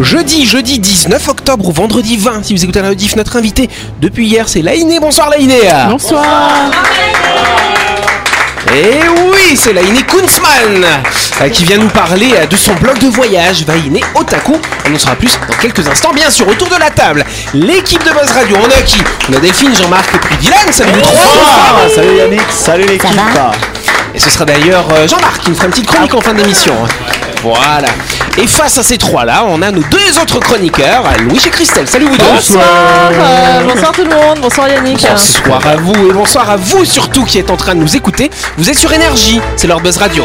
Jeudi, jeudi 19 octobre ou vendredi 20, si vous écoutez la rediff, notre invité depuis hier, c'est Laïné. Bonsoir Laïné. Bonsoir. Et oui, c'est Laïné Kunzman euh, qui vient nous parler euh, de son blog de voyage, Vaïné Otaku. On en saura plus dans quelques instants, bien sûr. Autour de la table, l'équipe de Buzz Radio. On a qui? On a Delphine, Jean-Marc et puis Dylan. Salut vous trois. Salut Yannick, salut l'équipe. Et ce sera d'ailleurs euh, Jean-Marc qui nous fera une petite chronique en fin d'émission. Voilà. Et face à ces trois-là, on a nos deux autres chroniqueurs, Louis et Christelle. Salut vous deux. Bonsoir. euh, bonsoir tout le monde. Bonsoir Yannick. Bonsoir à vous et bonsoir à vous surtout qui êtes en train de nous écouter. Vous êtes sur Énergie, c'est leur Buzz Radio.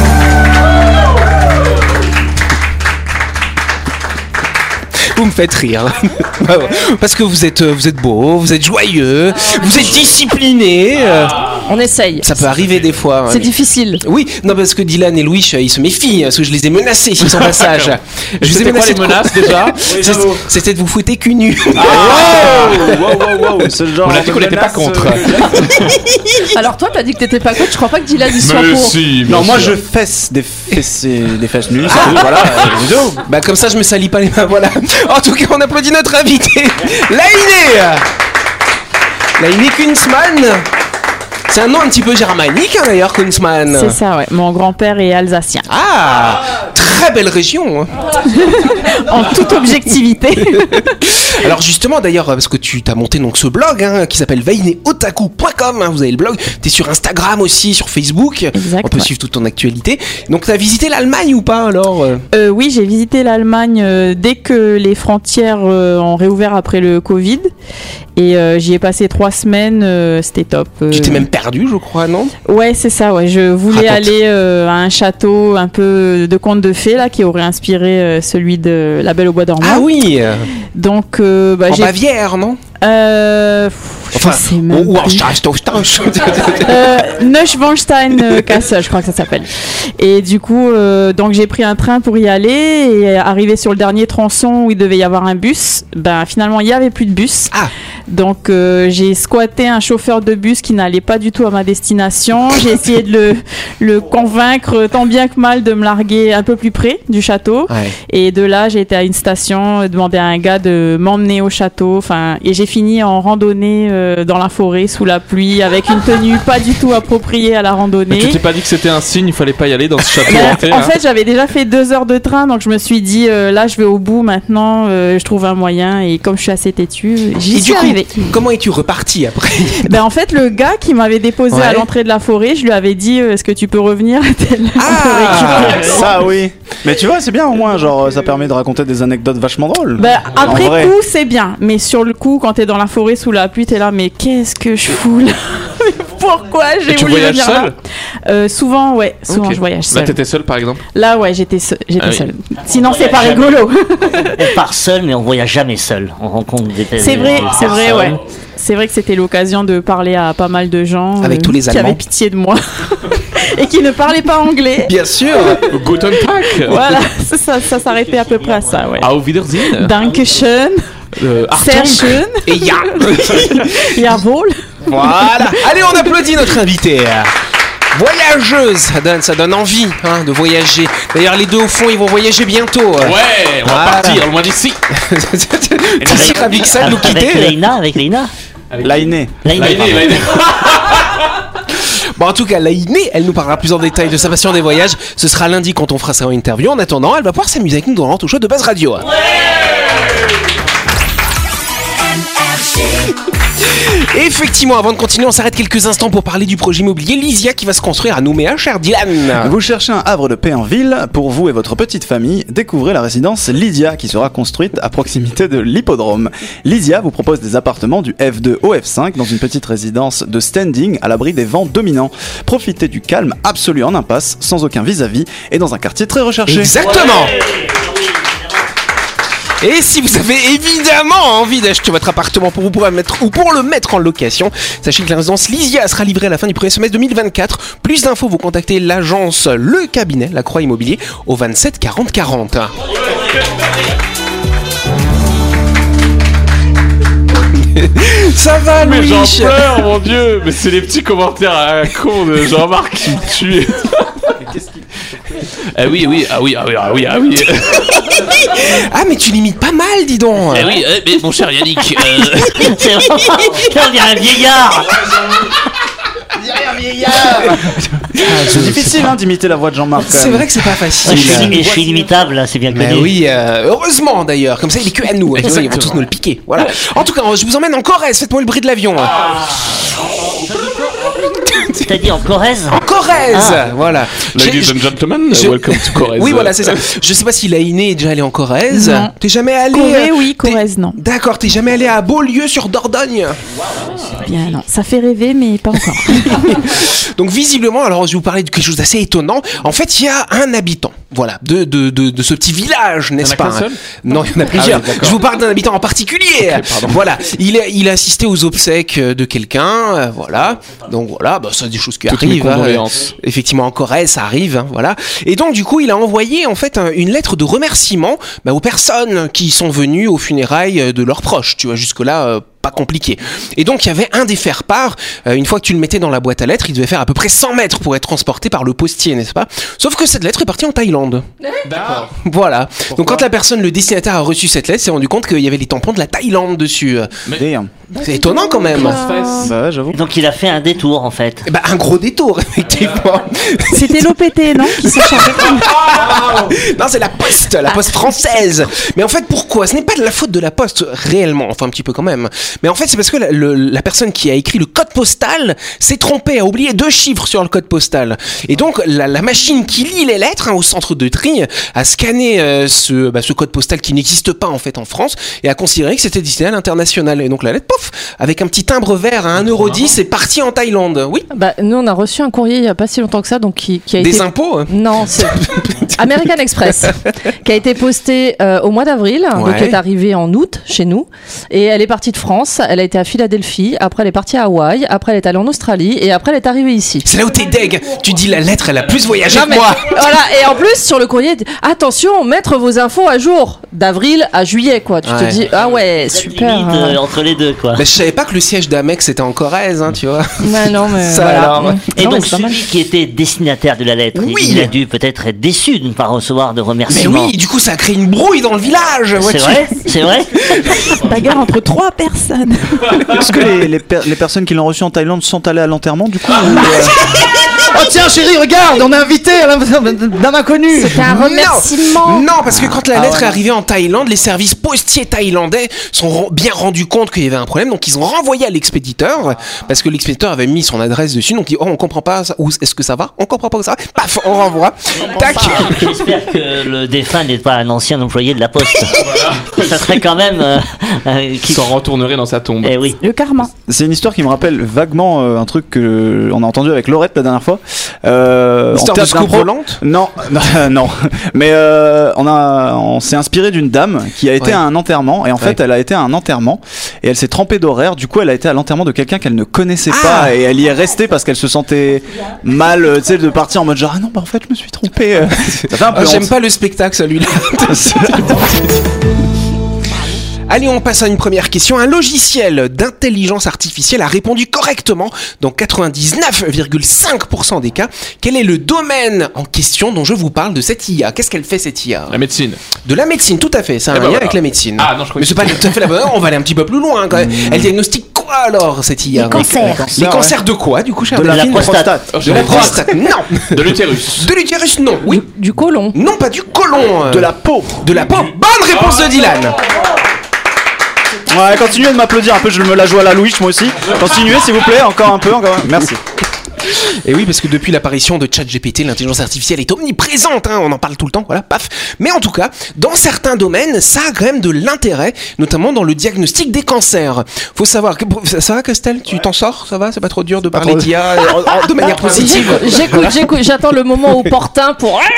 Vous me faites rire. Parce que vous êtes, euh, vous êtes beau, vous êtes joyeux, vous êtes discipliné. euh, On essaye. Ça peut arriver des fois. hein. C'est difficile. Oui, non parce que Dylan et Louis, euh, ils se méfient, parce que je les ai menacés s'ils sont passage. Je vous ai C'était quoi menacé les de menaces déjà C'est- C'était de vous fouetter cul nu. Wow, wow, wow, wow, genre On a dit de qu'on n'était pas menace, contre. euh, Alors toi, t'as dit que t'étais pas coach. Je crois pas que Dylan y soit Mais pour. si, Non, moi sûr. je fesse des fesses, des fesses nues, c'est tout, voilà. euh, c'est tout. Bah comme ça je me salis pas les mains, voilà. En tout cas on applaudit notre invité, Laïné Laïné Kunzmann C'est un nom un petit peu germanique hein, d'ailleurs, Kunzmann C'est ça, ouais. Mon grand-père est alsacien. Ah Très belle région hein. En toute objectivité. Alors justement d'ailleurs, parce que tu t'as monté donc ce blog hein, qui s'appelle vaineotaku.com, hein, vous avez le blog, t'es sur Instagram aussi, sur Facebook, Exact, on peut ouais. suivre toute ton actualité. Donc t'as visité l'Allemagne ou pas alors euh? Euh, oui, j'ai visité l'Allemagne euh, dès que les frontières euh, ont réouvert après le Covid. Et euh, j'y ai passé trois semaines. euh, C'était top. Euh, Tu t'es même perdu je crois, non? Ouais, c'est ça. Ouais, je voulais Raconte. aller euh, à un château un peu de conte de fées là, qui aurait inspiré celui de La Belle au Bois dormant. Ah oui Donc, bah, En. Bavière, non? Pff, je sais même ou Euh, Neuschwanstein euh, Castle, je crois que ça s'appelle. Et du coup, euh, donc j'ai pris un train pour y aller et arrivé sur le dernier tronçon où il devait y avoir un bus, ben finalement il y avait plus de bus. Ah. Donc euh, j'ai squatté un chauffeur de bus qui n'allait pas du tout à ma destination. J'ai essayé de le, le convaincre tant bien que mal de me larguer un peu plus près du château. Ouais. Et de là, j'ai été à une station, demander à un gars de m'emmener au château. Enfin, et j'ai fini en randonnée euh, dans la forêt sous la pluie avec une tenue pas du tout appropriée à la Mais randonnée. tu t'es pas dit que c'était un signe, il fallait pas y aller dans ce château hanté, en hein fait, j'avais déjà fait deux heures de train, donc je me suis dit euh, là, je vais au bout maintenant. euh, je trouve un moyen, et comme je suis assez têtue, j'y suis arrivée. comment es-tu reparti après Ben en fait, le gars qui m'avait déposé Ouais. à l'entrée de la forêt, je lui avais dit euh, est-ce que tu peux revenir à telle heure Ah Ça oui. Mais tu vois, c'est bien au moins, genre ça permet de raconter des anecdotes vachement drôles. Ben, En après coup, c'est bien. Mais sur le coup, quand t'es dans la forêt sous la pluie, t'es là, mais qu'est-ce que je fous là Pourquoi j'ai voulu voyages venir seul là Euh, Souvent, ouais. Souvent, Ok. je voyage Là, seul. t'étais seul par exemple? Là, ouais, j'étais seul. J'étais Ah oui. seule. Sinon, c'est pas rigolo. On part seul, mais on voyage jamais seul. On rencontre des c'est vrai, c'est vrai, personnes. ouais. C'est vrai que c'était l'occasion de parler à pas mal de gens Avec tous les qui Allemands. avaient pitié de moi et qui ne parlaient pas anglais. Bien sûr Guten Tag Voilà, ça, ça, ça s'arrêtait à peu près à ça, ouais. Auf Wiedersehen Dankeschön, Euh, Achtung Et ya jawohl. Voilà Allez, on applaudit notre invité Voyageuse, ça donne, ça donne envie hein, de voyager. D'ailleurs, les deux au fond, ils vont voyager bientôt. Ouais, on va Voilà. partir, loin d'ici T'es sûr avec ça de nous Avec quitter avec Leïna L'aîné. Leïna, il est. Bon, en tout cas, Laïné, elle nous parlera plus en détail de sa passion des voyages. Ce sera lundi quand on fera sa interview. En attendant, elle va pouvoir s'amuser avec nous dans le show de Buzz Radio. Et Effectivement, avant de continuer, on s'arrête quelques instants pour parler du projet immobilier Lysia qui va se construire à Nouméa, cher Dylan. Vous cherchez un havre de paix en ville pour vous et votre petite famille Découvrez la résidence Lydia qui sera construite à proximité de l'hippodrome. Lydia vous propose des appartements du F2 au F5 dans une petite résidence de standing à l'abri des vents dominants. Profitez du calme absolu en impasse, sans aucun vis-à-vis et dans un quartier très recherché. Exactement. Et si vous avez évidemment envie d'acheter votre appartement pour vous le mettre ou pour le mettre en location, sachez que la résidence Lysia sera livrée à la fin du premier semestre 2024. Plus d'infos, vous contactez l'agence Le Cabinet, la Croix Immobilier, au 27 40 40. Ça va, Mais j'en Louis? pleure, mon dieu Mais c'est les petits commentaires à la con de Jean-Marc qui me tuent. Ah oui, oui, ah oui, ah oui, ah oui, ah oui. Ah, mais tu limites pas mal, dis donc Eh oui, eh, mais mon cher Yannick, euh, C'est vraiment. Là, on dirait un vieillard. C'est difficile hein, d'imiter la voix de Jean-Marc. C'est vrai que c'est pas facile. je, suis, et je suis inimitable, là, c'est bien Mais connu. oui, euh, heureusement d'ailleurs, comme ça il est que à nous, hein, ils vont tous nous le piquer. Voilà. En tout cas, je vous emmène en Corrèze, faites-moi le bruit de l'avion. T'as dit en Corrèze En Corrèze Ah. Voilà. ladies and gentlemen, je- welcome to Corrèze. Oui, voilà, c'est ça. Je sais pas si Laïné est déjà allé en Corrèze. Non. T'es jamais allé Corée, euh, oui, Corrèze, non. D'accord, t'es jamais allé à Beaulieu sur Dordogne. Bien, non. Ça fait rêver, mais pas encore. Donc visiblement, alors je vais vous parler de quelque chose d'assez étonnant. En fait, il y a un habitant, voilà, de, de, de, de ce petit village, n'est-ce en a pas qu'un seul Non, il y en a plusieurs. oui, d'accord. je vous parle d'un habitant en particulier. voilà, il a, il a assisté aux obsèques de quelqu'un, euh, voilà. Donc voilà, bah, c'est des choses qui Toutes mes arrivent. hein. condoléances. Effectivement, en Corrèze, ça arrive, hein, voilà. Et donc du coup, il a envoyé en fait un- une lettre de remerciement bah, aux personnes qui sont venues aux funérailles de leurs proches. Tu vois, jusque là. Pas compliqué. Et donc il y avait un des faire-part, euh, une fois que tu le mettais dans la boîte à lettres, il devait faire à peu près 100 mètres pour être transporté par le postier, n'est-ce pas? Sauf que cette lettre est partie en Thaïlande. D'accord. Voilà. donc quand la personne, le destinataire a reçu cette lettre, s'est rendu compte qu'il y avait les tampons de la Thaïlande dessus. Euh, Damn. C'est étonnant quand même. Bah ouais, j'avoue. Donc il a fait un détour, en fait. Ben, un gros détour, effectivement. C'était l'OPT, non Qui s'est chargé non, c'est la poste, la poste française. Mais en fait, pourquoi? Ce n'est pas de la faute de la poste réellement, enfin un petit peu quand même. Mais en fait, c'est parce que la, le- la personne qui a écrit le code postal s'est trompée, a oublié deux chiffres sur le code postal. Et donc, la, la machine qui lit les lettres hein, au centre de tri a scanné euh, ce, bah, ce code postal qui n'existe pas en fait en France et a considéré que c'était destiné à l'international. Et donc la lettre, pof, avec un petit timbre vert à 1,10€, est parti en Thaïlande. Oui, Bah, nous, on a reçu un courrier il n'y a pas si longtemps que ça, donc qui, qui a des été. impôts. hein. Non, c'est American Express, qui a été posté euh, au mois d'avril, donc qui est arrivé en août chez nous. Et elle est partie de France, elle a été à Philadelphie, après elle est partie à Hawaï, après elle est allée en Australie, et après elle est arrivée ici. C'est là où t'es deg. Tu dis la lettre, elle a plus voyagé Non, que mais- moi. voilà, et en plus sur le courrier, attention, mettre vos infos à jour d'avril à juillet, quoi. Tu Ouais. te dis, ah ouais, Cette super. limite, euh, euh, entre les deux, quoi. Bah, je savais pas que le siège d'Amex était en Corrèze, hein, tu vois. ouais, non, mais Ça voilà. alors. Et Non, mais donc c'est pas mal. celui qui était destinataire de la lettre, Oui. il a dû peut-être être déçu de ne pas recevoir de Mais remerciements. oui, du coup, ça a créé une brouille dans le village. c'est vois-tu. vrai, c'est vrai. Bagarre entre trois personnes. Est-ce que les, les, per- les personnes qui l'ont reçu en Thaïlande sont allées à l'enterrement du coup ou, euh, Oh tiens chérie, regarde, on est invité d'un inconnu C'était un remerciement. Non, parce que quand la Ah lettre ouais, est arrivée en Thaïlande, les services postiers thaïlandais sont bien rendus compte qu'il y avait un problème, donc ils ont renvoyé à l'expéditeur, parce que l'expéditeur avait mis son adresse dessus, donc il dit, oh, on comprend pas, ça, où est-ce que ça va? On comprend pas où ça va Paf, on renvoie. Tac J'espère que le défunt n'est pas un ancien employé de la poste. Ça serait quand même. euh, euh, qui... S'en retournerait dans sa tombe. Eh oui. Le karma. C'est une histoire qui me rappelle vaguement euh, un truc que on a entendu avec Laurette la dernière fois. Euh, Histoire de Non, non, non. Mais euh, on a, on s'est inspiré d'une dame qui a été Ouais. à un enterrement et en fait elle a été à un enterrement et elle s'est trempée d'horaire. Du coup elle a été à l'enterrement de quelqu'un qu'elle ne connaissait Ah pas et elle y est restée parce qu'elle se sentait mal, euh, tu sais, de partir en mode genre ah non bah en fait je me suis trompée. euh. Ah, J'aime pas le spectacle, celui-là. Allez, on passe à une première question. Un logiciel d'intelligence artificielle a répondu correctement dans 99,5% des cas. Quel est le domaine en question dont je vous parle de cette IA Qu'est-ce qu'elle fait cette IA La médecine. De la médecine, tout à fait. C'est un Eh ben lien voilà. avec la médecine. Ah, non, je croyais Mais c'est pas tout à fait la bonne. On va aller un petit peu plus loin. Quand même. Elle diagnostique quoi alors cette IA Les cancers. Les ouais. cancers de quoi du coup, cher De la, prostate. De la prostate Non. De l'utérus. De l'utérus Non. Oui. Du côlon. Non, pas du côlon. euh. De la peau. De la peau. Bonne réponse de Dylan. Ouais, continuez de m'applaudir un peu, je me la joue à la Louis moi aussi. Continuez s'il vous plaît, encore un peu, encore un- Merci. Et oui, parce que depuis l'apparition de ChatGPT, l'intelligence artificielle est omniprésente, hein, on en parle tout le temps, voilà, paf. Mais en tout cas, dans certains domaines, ça a quand même de l'intérêt, notamment dans le diagnostic des cancers. Faut savoir que ça va, Castel, tu t'en sors, ça va, c'est pas trop dur de parler d'IA euh, de manière positive? J'écoute, j'écoute, j'attends le moment opportun pour.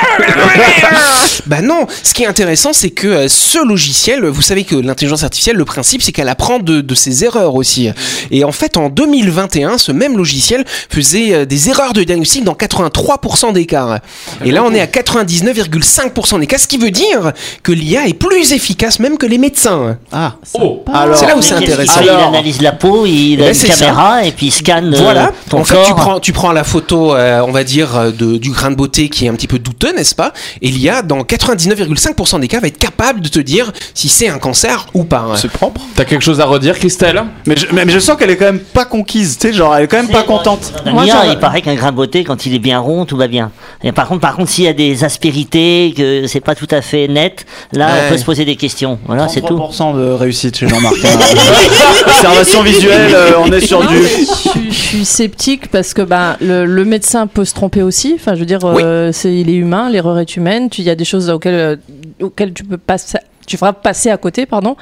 Bah non, ce qui est intéressant, c'est que euh, ce logiciel, vous savez que l'intelligence artificielle, le principe, c'est qu'elle apprend de, de ses erreurs aussi. Et en fait, en 2021, ce même logiciel faisait euh, des erreurs de diagnostic dans 83% des cas. Et là, on est à 99,5% des cas, ce qui veut dire que l'IA est plus efficace même que les médecins. Ah, Oh. C'est là où c'est intéressant. Il analyse la peau, il a Ben, une c'est ça. caméra et puis il scanne euh, Voilà. ton en fait, corps. tu prends, tu prends la photo, euh, on va dire, de, du grain de beauté qui est un petit peu douteux, n'est-ce pas? Et l'IA, dans 99,5% des cas, va être capable de te dire si c'est un cancer ou pas. C'est propre. T'as quelque chose à redire, Christelle? Mais je, mais, mais je sens qu'elle est quand même pas conquise, tu sais, genre elle est quand même pas contente. Moi, il paraît qu'un grain de beauté, quand il est bien rond, tout va bien. Et par contre, par contre, s'il y a des aspérités, que c'est pas tout à fait net, là, Ouais. on peut se poser des questions. Voilà, c'est tout. 33% de réussite chez Jean-Marc. Observation visuelle, euh, on est sur Non, du. je, je suis sceptique parce que ben, le, le médecin peut se tromper aussi. Enfin, je veux dire, euh, c'est, il est humain, l'erreur est humaine. Tu- Il y a des choses auxquelles, euh, auxquelles tu peux passer. Tu feras passer à côté, pardon.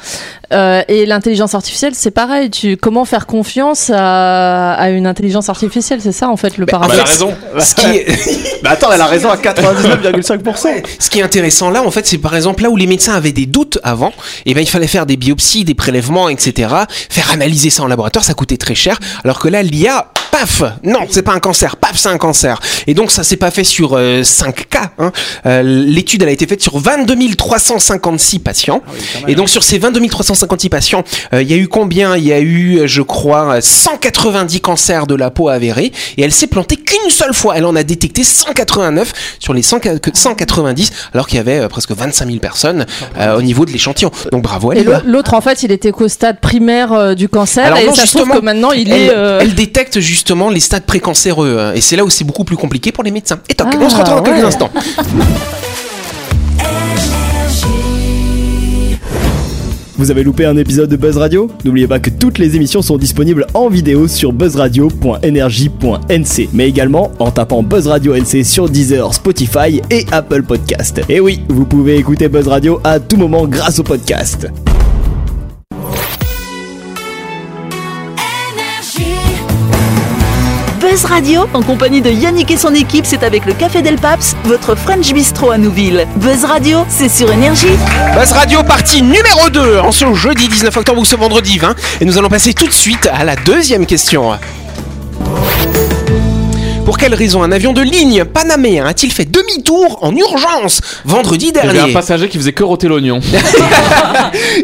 Euh, et l'intelligence artificielle, c'est pareil. Tu, comment faire confiance à, à une intelligence artificielle? C'est ça, en fait, le Bah, Bah, paradoxe. elle a raison. Ce qui est- Bah attends, elle a raison à 99,5%. Ouais, Ce qui est intéressant là, en fait, c'est par exemple là où les médecins avaient des doutes avant, et ben il fallait faire des biopsies, des prélèvements, etc. Faire analyser ça en laboratoire, ça coûtait très cher. Alors que là, l'IA, paf, non, c'est pas un cancer, paf, c'est un cancer. Et donc ça s'est pas fait sur 5 cas. Hein. Euh, L'étude elle a été faite sur 22 356 patients. Et donc sur ces 22 356 patients, euh, il y a eu combien? Il y a eu, euh, je crois, euh, 190 cancers de la peau avérés. Et elle s'est plantée qu'une seule fois. Elle en a détecté 189 sur les 100 que- 190, alors qu'il y avait euh, presque 25 000 personnes euh, au niveau de l'échantillon. Donc bravo à Et l'autre, en fait, il était qu'au stade primaire euh, du cancer. Alors et non, ça se trouve justement, que maintenant, il elle, est. euh, elle détecte justement les stades précancéreux. hein, Et c'est là où c'est beaucoup plus compliqué pour les médecins. Et toc, Ah, on se retrouve dans quelques instants. Vous avez loupé un épisode de Buzz Radio? N'oubliez pas que toutes les émissions sont disponibles en vidéo sur buzzradio.energie.nc, mais également en tapant Buzz Radio NC sur Deezer, Spotify et Apple Podcast. Et oui, vous pouvez écouter Buzz Radio à tout moment grâce au podcast. Buzz Radio, en compagnie de Yannick et son équipe, c'est avec le Café Del Paps, votre French Bistro à Nouville. Buzz Radio, c'est sur Énergie. Buzz Radio partie numéro 2 en ce jeudi 19 octobre ou ce vendredi 20. Et nous allons passer tout de suite à la deuxième question. Pour quelle raison un avion de ligne panaméen a-t-il fait demi-tour en urgence vendredi Il y avait un dernier passager qui faisait que rôter l'oignon.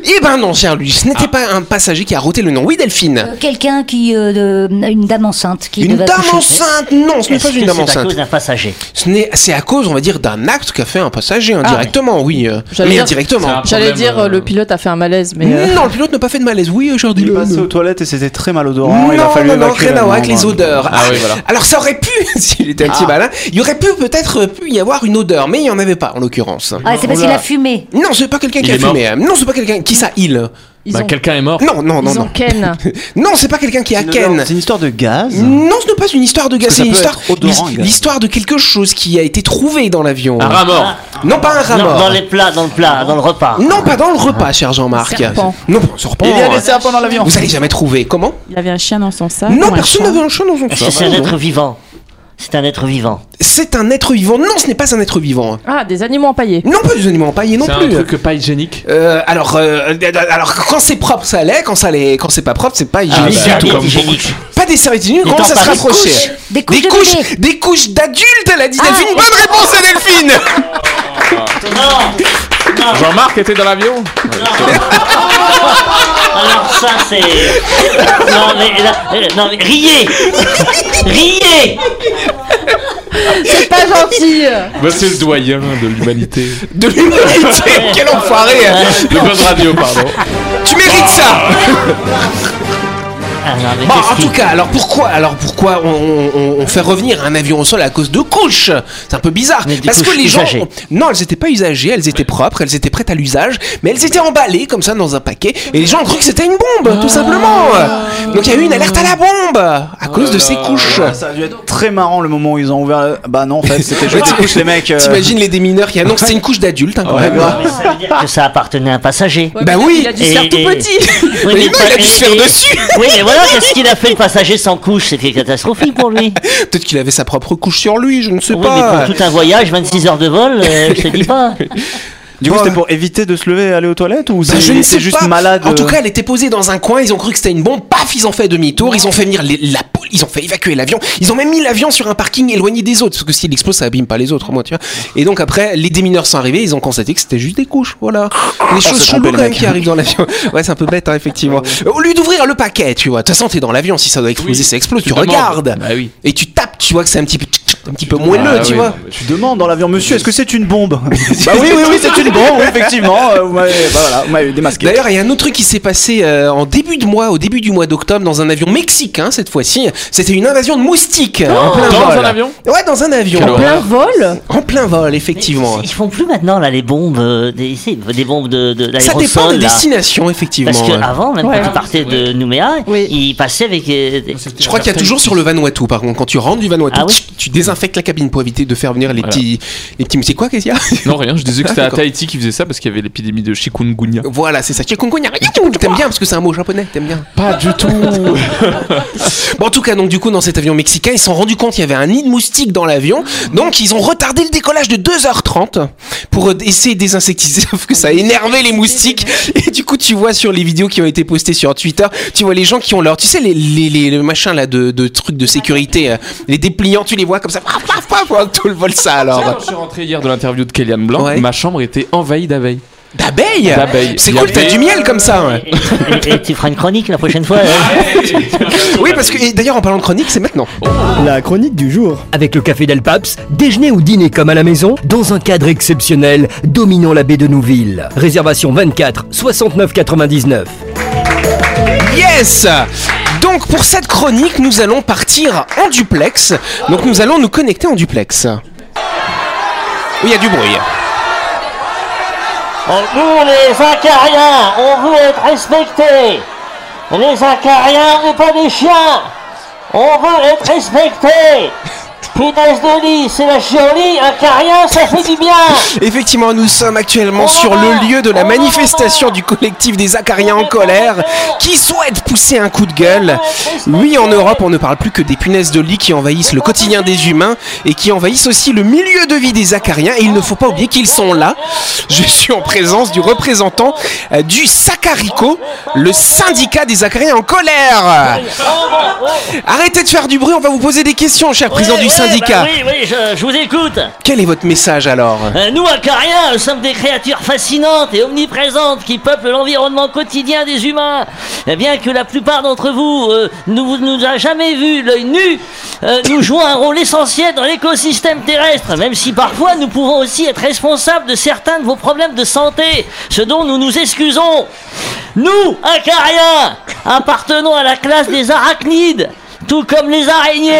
Eh ben non, cher lui, ce n'était pas un passager qui a roté le nom. Oui, Delphine. Euh, Quelqu'un qui. euh, de- une dame enceinte qui Une dame enceinte Non, ce n'est pas une dame c'est à enceinte. cause d'un passager Ce n'est- C'est à cause, on va dire, d'un acte qu'a fait un passager indirectement, oui. euh, J'allais Mais dire- indirectement. J'allais dire, euh, euh, le pilote a fait un malaise, mais. euh, Non, le pilote n'a pas fait de malaise. Oui, euh, Jordi Il est passé aux toilettes et c'était très malodorant. Non, il a fallu non, non, rien la à voir avec les odeurs. Ah oui, voilà. Alors ça aurait pu, s'il était un petit Ah. malin, il y aurait pu peut-être euh, pu y avoir une odeur, mais il n'y en avait pas en l'occurrence. Ah, c'est parce Oula. qu'il a fumé. Non, c'est pas quelqu'un qui a fumé. hein. Non, c'est pas quelqu'un qui ça il? Bah, ont, quelqu'un est mort. Non, non, non, ils ont non. Ken. Non, c'est pas quelqu'un qui a Ken. C'est une histoire de gaz. Non, ce n'est pas une histoire de gaz, c'est ça une peut histoire, être odorant, l'his- gaz. l'histoire de quelque chose qui a été trouvé dans l'avion. Un rat mort. Non, pas un rat mort. Dans les plats, dans le plat, dans le repas. Non, pas dans le repas, cher Jean-Marc. Serpent. Non, pas un serpent. Il y a des serpents dans l'avion. Vous allez jamais trouver. Comment? Il avait un chien dans son sac. Non, personne n'avait un chat dans son sac. c'est un Non. être vivant C'est un être vivant. C'est un être vivant. Non, ce n'est pas un être vivant. Ah, des animaux empaillés. Non, pas des animaux empaillés non C'est un plus. truc pas hygiénique. Euh, alors, euh, alors quand c'est propre, ça l'est. Quand ça l'est, quand c'est pas propre, c'est pas Ah, hygiénique bah, du tout. bien comme hygiénique. Pas des serviettes hygiéniques. Comment ça se. Des rapprocher Des couches Des de couches, bébé. des couches d'adultes. Elle a dit Ah, Delphine. Bonne réponse à Delphine. Non Jean-Marc était dans l'avion Alors ça c'est... Non mais, là, euh, non, mais riez Riez C'est pas gentil. C'est le doyen de l'humanité. De l'humanité. Quel enfoiré. De Buzz Radio, pardon. Tu mérites ça. Ah, non, mais Bon, qu'est-ce en tout cas, alors pourquoi, alors pourquoi on, on- on fait revenir un avion au sol à cause de couches C'est un peu bizarre. Parce que les gens, non, elles étaient pas usagées, elles étaient propres, elles étaient prêtes à l'usage, mais elles étaient emballées comme ça dans un paquet, et les gens ont cru que c'était une bombe, tout simplement. Donc il y a eu une alerte à la bombe à cause de ces couches. Ça a dû être très marrant le moment où ils ont ouvert. le- Bah non, en fait, c'était juste des couches, les mecs. euh, T'imagines les démineurs qui annoncent que c'est une couche d'adulte, hein, quand Ouais, même. Mais ça veut dire que ça appartenait à un passager. Ouais, Bah oui. Il a dû se faire tout et- petit. Oui, Mais non, il a dû se faire et- dessus. Oui, mais voilà, qu'est-ce qu'il a fait le passager sans couche? C'était catastrophique pour lui. Peut-être qu'il avait sa propre couche sur lui, je ne sais Oui, pas. mais pour tout un voyage, 26 heures de vol, euh, je te dis pas. Du coup, Bon, c'était pour éviter de se lever et aller aux toilettes ou Bah, c'est je ne sais c'est juste pas. malade En tout euh, cas, elle était posée dans un coin. Ils ont cru que c'était une bombe. Paf, ils ont fait demi-tour. Ils ont fait venir les- la. Ils ont fait évacuer l'avion. Ils ont même mis l'avion sur un parking éloigné des autres. Parce que s'il explose, ça abîme pas les autres, moi, tu vois. Et donc après, les démineurs sont arrivés. Ils ont constaté que c'était juste des couches. Voilà. Les choses s'est cheloues quand même qui arrivent dans l'avion. Ouais, c'est un peu bête, hein, effectivement. Au lieu d'ouvrir le paquet, tu vois. De toute façon, t'es dans l'avion. Si ça doit exploser, Oui. ça explose. Tu, Tu regardes. Bah oui. Et tu tapes. Tu vois que c'est un petit peu, un petit peu moelleux, Ah tu oui, vois. mais Tu demandes dans l'avion, monsieur, est-ce que c'est une bombe Bah oui, oui, oui, c'est une bombe, effectivement. euh, vous m'avez bah voilà, vous m'avez démasqué. D'ailleurs, il y a un autre truc qui s'est passé euh, en début de mois, au début du mois d'octobre, dans un avion mexicain cette fois-ci. C'était une invasion de moustiques en plein Dans vol. un avion Ouais, dans un avion. En plein vol En plein vol, effectivement. Ils font plus maintenant là les bombes, euh, des, bombes de, de Ça dépend des destinations, effectivement. Parce qu'avant, même Ouais. quand ils partaient de Nouméa, Oui. ils passaient avec. euh, des- Je crois qu'il y a toujours sur le Vanuatu, par contre, quand tu rentres du Vanuatu, Ah oui tu, tu désinfectes la cabine pour éviter de faire venir les Voilà. petits, les petits moustiques. Quoi, qu'est-ce qu'il y a Non, rien, je disais que c'était Ah, à. Tahiti qui faisait ça parce qu'il y avait l'épidémie de chikungunya. Voilà, c'est ça. Chikungunya. T'aimes bien parce que c'est un mot japonais. T'aimes bien. Pas du tout Bon, en tout cas, donc du coup, dans cet avion mexicain, ils se sont rendus compte qu'il y avait un nid de moustiques dans l'avion. Donc, ils ont retardé le décollage de 2h30 pour euh, essayer de désinsectiser. Sauf que ça a énervé les moustiques. Et du coup, tu vois sur les vidéos qui ont été postées sur Twitter, tu vois les gens qui ont leur, tu sais, les, les, les, les machins là de, de trucs de sécurité, euh, les dépliants, tu les vois comme ça, paf, tout le vol ça alors. Quand je suis rentré hier de l'interview de Kellyanne Blanc, Ouais. ma chambre était envahie d'abeilles. D'abeilles D'abeilles. C'est cool, t'as du miel comme ça. ouais. et, et tu feras une chronique la prochaine fois. hein. Oui, parce que et d'ailleurs, en parlant de chronique, c'est maintenant. La chronique du jour. Avec le café Del Paps, déjeuner ou dîner comme à la maison, dans un cadre exceptionnel, dominant la baie de Nouville. Réservation 24 69 99. Yes Donc pour cette chronique, nous allons partir en duplex. Donc nous allons nous connecter en duplex. Il y a du bruit. Nous, les acariens, on veut être respectés. Les acariens, n'est pas des chiens. On veut être respectés. Punaise de lit, c'est la chienlit, un ça fait du bien. Effectivement, nous sommes actuellement sur le lieu de la manifestation du collectif des Acariens en colère qui souhaite pousser un coup de gueule. Oui, en Europe, on ne parle plus que des punaises de lit qui envahissent le quotidien des humains et qui envahissent aussi le milieu de vie des Acariens. Et il ne faut pas oublier qu'ils sont là. Je suis en présence du représentant euh, du Sacarico, le syndicat des Acariens en colère. Arrêtez de faire du bruit, on va vous poser des questions, cher président du syndicat. bah oui, oui, je, je vous écoute. Quel est votre message alors? Euh, nous, acariens, nous sommes des créatures fascinantes et omniprésentes qui peuplent l'environnement quotidien des humains. Et bien que la plupart d'entre vous euh, nous nous a jamais vu l'œil nu, euh, nous jouons un rôle essentiel dans l'écosystème terrestre, même si parfois nous pouvons aussi être responsables de certains de vos problèmes de santé, ce dont nous nous excusons. Nous, acariens, appartenons à la classe des arachnides. Tout comme les araignées,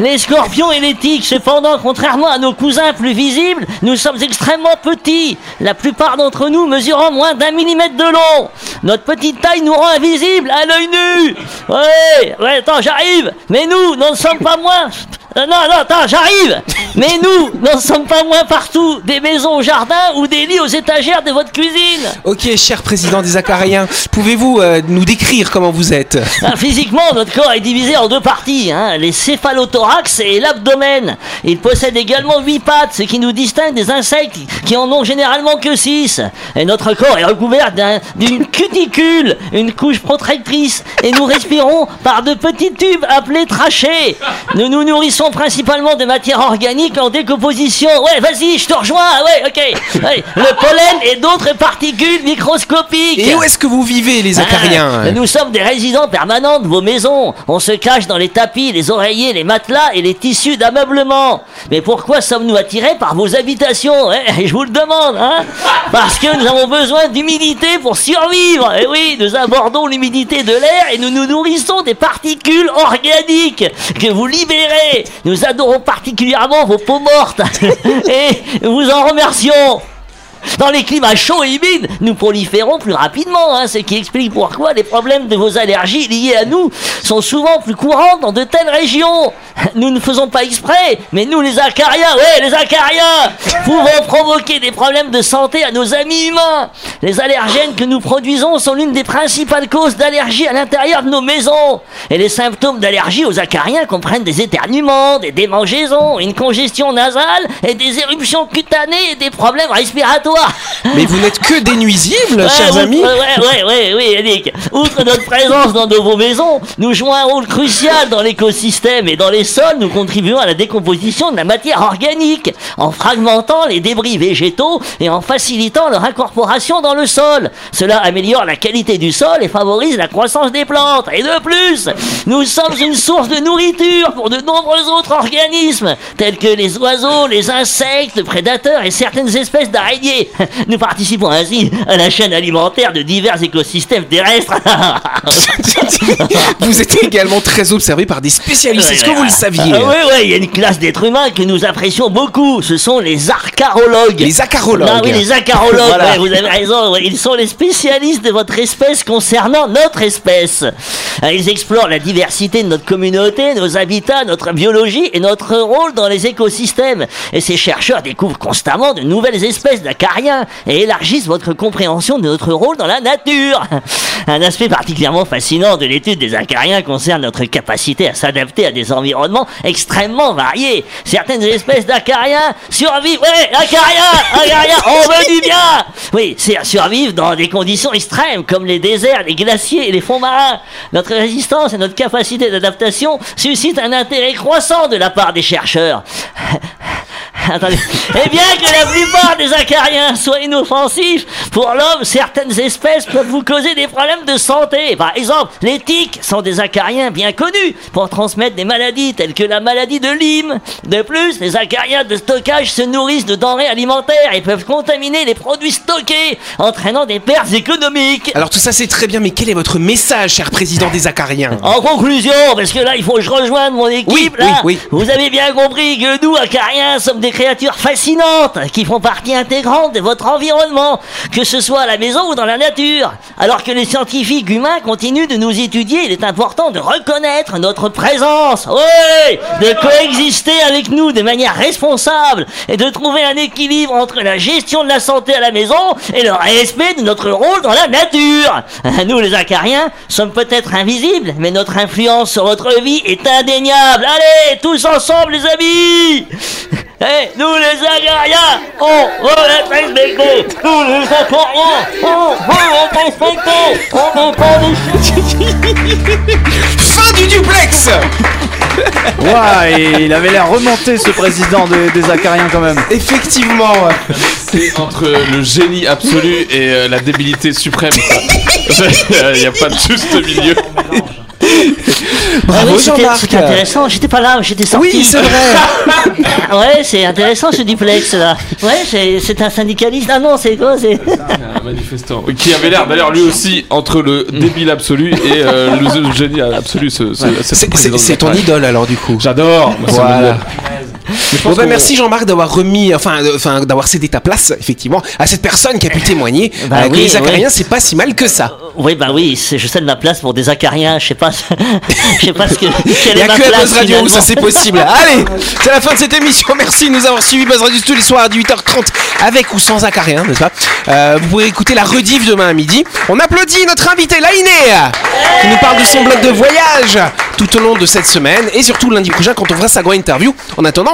les scorpions et les tiques. Cependant, contrairement à nos cousins plus visibles, nous sommes extrêmement petits. La plupart d'entre nous mesurant moins d'un millimètre de long. Notre petite taille nous rend invisibles à l'œil nu. Ouais, attends, j'arrive. Mais nous, n'en sommes pas moins. Euh, non, non, attends, j'arrive Mais nous, n'en sommes pas moins partout Des maisons au jardin ou des lits aux étagères de votre cuisine Ok, cher président des Acariens, pouvez-vous euh, nous décrire comment vous êtes? Ah, Physiquement, notre corps est divisé en deux parties, hein, les céphalothorax et l'abdomen. Il possède également huit pattes, ce qui nous distingue des insectes qui en ont généralement que six. Et notre corps est recouvert d'un- d'une cuticule, une couche protectrice, et nous respirons par de petits tubes appelés trachées. Nous nous nourrissons principalement de matières organiques en décomposition. Ouais, vas-y, je te rejoins, ouais, ok. Ouais, le pollen et d'autres particules microscopiques. Et où est-ce que vous vivez, les Acariens Ah, Nous sommes des résidents permanents de vos maisons. On se cache dans les tapis, les oreillers, les matelas et les tissus d'ameublement. Mais pourquoi sommes-nous attirés par vos habitations? Eh, Je vous le demande, hein Parce que nous avons besoin d'humidité pour survivre. Et oui, nous abordons l'humidité de l'air et nous nous nourrissons des particules organiques que vous libérez. Nous adorons particulièrement vos peaux mortes et vous en remercions. Dans les climats chauds et humides, nous proliférons plus rapidement, hein, ce qui explique pourquoi les problèmes de vos allergies liées à nous sont souvent plus courants dans de telles régions. Nous ne faisons pas exprès, mais nous les acariens, ouais, les acariens, pouvons provoquer des problèmes de santé à nos amis humains. Les allergènes que nous produisons sont l'une des principales causes d'allergie à l'intérieur de nos maisons. Et les symptômes d'allergie aux acariens comprennent des éternuements, des démangeaisons, une congestion nasale et des éruptions cutanées et des problèmes respiratoires. Mais vous n'êtes que des nuisibles, Ouais, chers outre- amis. Ouais, ouais, ouais, oui, Yannick. Outre notre présence dans de vos maisons, nous jouons un rôle crucial dans l'écosystème et dans les sols, nous contribuons à la décomposition de la matière organique en fragmentant les débris végétaux et en facilitant leur incorporation dans le sol. Cela améliore la qualité du sol et favorise la croissance des plantes. Et de plus, nous sommes une source de nourriture pour de nombreux autres organismes, tels que les oiseaux, les insectes, prédateurs et certaines espèces d'araignées. Nous participons ainsi à la chaîne alimentaire de divers écosystèmes terrestres. Vous êtes également très observé par des spécialistes. Est-ce que vous le saviez Ah oui, oui, il y a une classe d'êtres humains que nous apprécions beaucoup. Ce sont les archarologues. Les acarologues. Ah oui, les acarologues, Voilà. ouais, vous avez raison. Ils sont les spécialistes de votre espèce concernant notre espèce. Euh, Ils explorent la diversité de notre communauté, nos habitats, notre biologie et notre rôle dans les écosystèmes. Et ces chercheurs découvrent constamment de nouvelles espèces d'acariens et élargissent votre compréhension de notre rôle dans la nature. Un aspect particulièrement fascinant de l'étude des acariens concerne notre capacité à s'adapter à des environnements extrêmement variés. Certaines espèces d'acariens survivent. Ouais, acariens, acariens, on veut du bien. Oui, c'est survivre dans des conditions extrêmes comme les déserts, les glaciers et les fonds marins. Notre résistance et notre capacité d'adaptation suscitent un intérêt croissant de la part des chercheurs. Attendez. Et bien que la plupart des acariens soient inoffensifs, pour l'homme, certaines espèces peuvent vous causer des problèmes de santé. Par exemple, les tiques sont des acariens bien connus pour transmettre des maladies telles que la maladie de Lyme. De plus, les acariens de stockage se nourrissent de denrées alimentaires et peuvent contaminer les produits stockés, entraînant des pertes économiques. Alors tout ça c'est très bien, mais quel est votre message, cher président des acariens? En conclusion, parce que là, il faut que je rejoigne mon équipe, Oui, là. oui, Vous avez bien compris que nous, acariens, sommes des créatures fascinantes qui font partie intégrante de votre environnement, que ce soit à la maison ou dans la nature. Alors que les scientifiques humains continuent de nous étudier, il est important de reconnaître notre présence. Oui, de coexister avec nous de manière responsable et de trouver un équilibre entre la gestion de la santé à la maison et le respect de notre rôle dans la nature. Nous, les acariens, sommes peut-être invisibles, mais notre influence sur votre vie est indéniable. Allez, tous ensemble, les amis Eh, nous, les acariens, on relève respecter. Nous, les acariens, on relève respecter. On n'est pas des Fin du duplex Ouah, et il avait l'air remonté ce président de- des Acariens quand même. Effectivement. C'est entre le génie absolu et euh, la débilité suprême. Il n'y a pas de juste milieu. Ah Bravo oui, c'était- Jean-Marc. C'était intéressant, j'étais pas là, j'étais sorti. Oui, c'est vrai. ouais, c'est intéressant ce duplex là. Ouais, c'est c'est un syndicaliste. Ah non, c'est quoi c'est... Un manifestant. Qui avait l'air d'ailleurs lui aussi entre le débile absolu et euh, le génie absolu. Ce, ce- cet C'est- président C'est c'est ton idole alors du coup. J'adore. Voilà. Bon qu'on- merci Jean-Marc d'avoir remis, enfin, euh, enfin d'avoir cédé ta place effectivement à cette personne qui a pu témoigner Bah euh, que oui, les acariens oui. c'est pas si mal que ça. Oui, bah oui, je cède ma place pour des acariens. Je sais pas, je sais pas ce que. Il n'y a que à Buzz Radio où ça c'est possible. Allez, c'est la fin de cette émission. Merci de nous avoir suivis Buzz Radio tous les soirs à 18h30 avec ou sans acariens, n'est-ce pas? Euh, Vous pourrez écouter la rediff demain à midi. On applaudit notre invité Lainé qui nous parle de son blog de voyage tout au long de cette semaine et surtout lundi prochain quand on fera sa grande interview. En attendant,